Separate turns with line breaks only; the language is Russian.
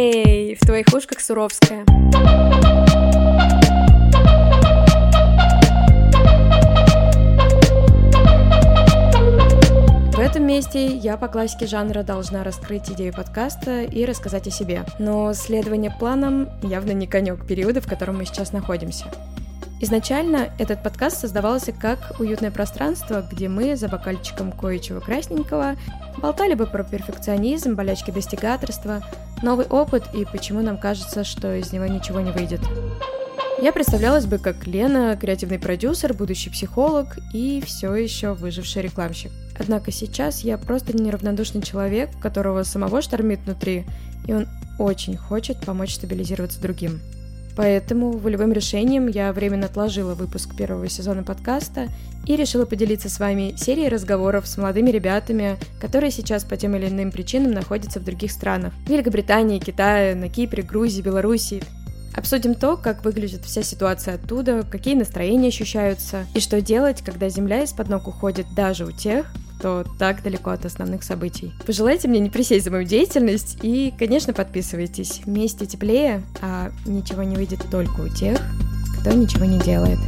Эй, в твоих ушках Суровская. В этом месте я по классике жанра должна раскрыть идею подкаста и рассказать о себе. Но следование планам явно не конек периода, в котором мы сейчас находимся. Изначально этот подкаст создавался как уютное пространство, где мы за бокальчиком кое-чего красненького болтали бы про перфекционизм, болячки достигаторства, новый опыт и почему нам кажется, что из него ничего не выйдет. Я представлялась бы как Лена, креативный продюсер, будущий психолог и все еще выживший рекламщик. Однако сейчас я просто неравнодушный человек, которого самого штормит внутри, и он очень хочет помочь стабилизироваться другим. Поэтому волевым решением я временно отложила выпуск первого сезона подкаста и решила поделиться с вами серией разговоров с молодыми ребятами, которые сейчас по тем или иным причинам находятся в других странах. Великобритании, Китае, на Кипре, Грузии, Белоруссии. Обсудим то, как выглядит вся ситуация оттуда, какие настроения ощущаются и что делать, когда земля из-под ног уходит даже у тех, кто так далеко от основных событий. Пожелайте мне не присесть за мою деятельность и, конечно, подписывайтесь. Вместе теплее, а ничего не выйдет только у тех, кто ничего не делает.